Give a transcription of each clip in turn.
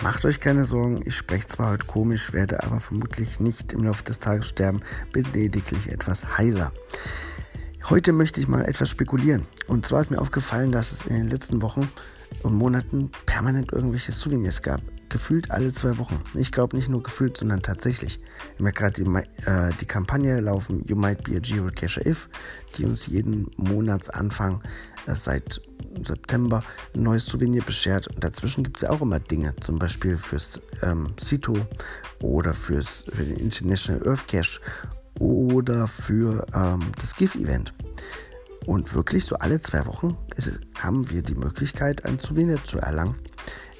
Macht euch keine Sorgen, ich spreche zwar heute komisch, werde aber vermutlich nicht im Laufe des Tages sterben, bin lediglich etwas heiser. Heute möchte ich mal etwas spekulieren. Und zwar ist mir aufgefallen, dass es in den letzten Wochen und Monaten permanent irgendwelche Souvenirs gab. Gefühlt alle zwei Wochen. Ich glaube nicht nur gefühlt, sondern tatsächlich. Wir haben gerade die, äh, die Kampagne laufen You Might Be a Geocacher If, die uns jeden Monatsanfang äh, seit September ein neues Souvenir beschert. Und dazwischen gibt es ja auch immer Dinge, zum Beispiel fürs ähm, Cito oder fürs, für den International Earth Cache oder für ähm, das GIF-Event. Und wirklich so alle zwei Wochen haben wir die Möglichkeit, ein Souvenir zu erlangen.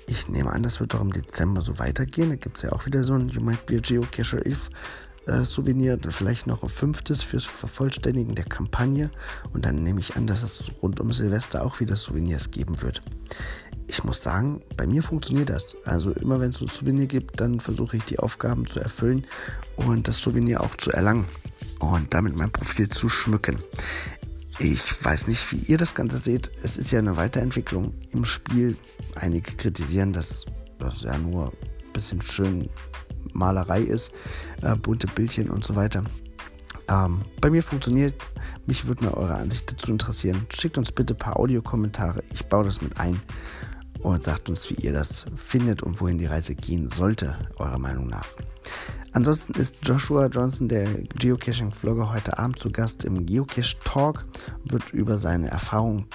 Ich nehme an, das wird doch im Dezember so weitergehen. Da gibt es ja auch wieder so ein You Might Be a Geocacher If äh, Souvenir. Dann vielleicht noch ein fünftes fürs Vervollständigen der Kampagne. Und dann nehme ich an, dass es rund um Silvester auch wieder Souvenirs geben wird. Ich muss sagen, bei mir funktioniert das. Also immer wenn es ein Souvenir gibt, dann versuche ich die Aufgaben zu erfüllen und das Souvenir auch zu erlangen und damit mein Profil zu schmücken. Ich weiß nicht, wie ihr das Ganze seht. Es ist ja eine Weiterentwicklung im Spiel. Einige kritisieren, dass das ja nur ein bisschen schön Malerei ist, äh, bunte Bildchen und so weiter. Ähm, bei mir funktioniert. Mich würde mal eure Ansicht dazu interessieren. Schickt uns bitte ein paar Audiokommentare. Ich baue das mit ein und sagt uns, wie ihr das findet und wohin die Reise gehen sollte, eurer Meinung nach. Ansonsten ist Joshua Johnson, der Geocaching-Vlogger, heute Abend zu Gast im Geocache Talk, wird über seine Erfahrung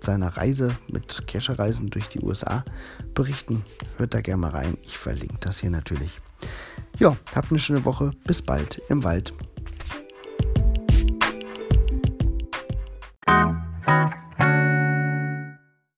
seiner Reise mit Cache-Reisen durch die USA berichten. Hört da gerne mal rein. Ich verlinke das hier natürlich. Ja, habt eine schöne Woche. Bis bald im Wald.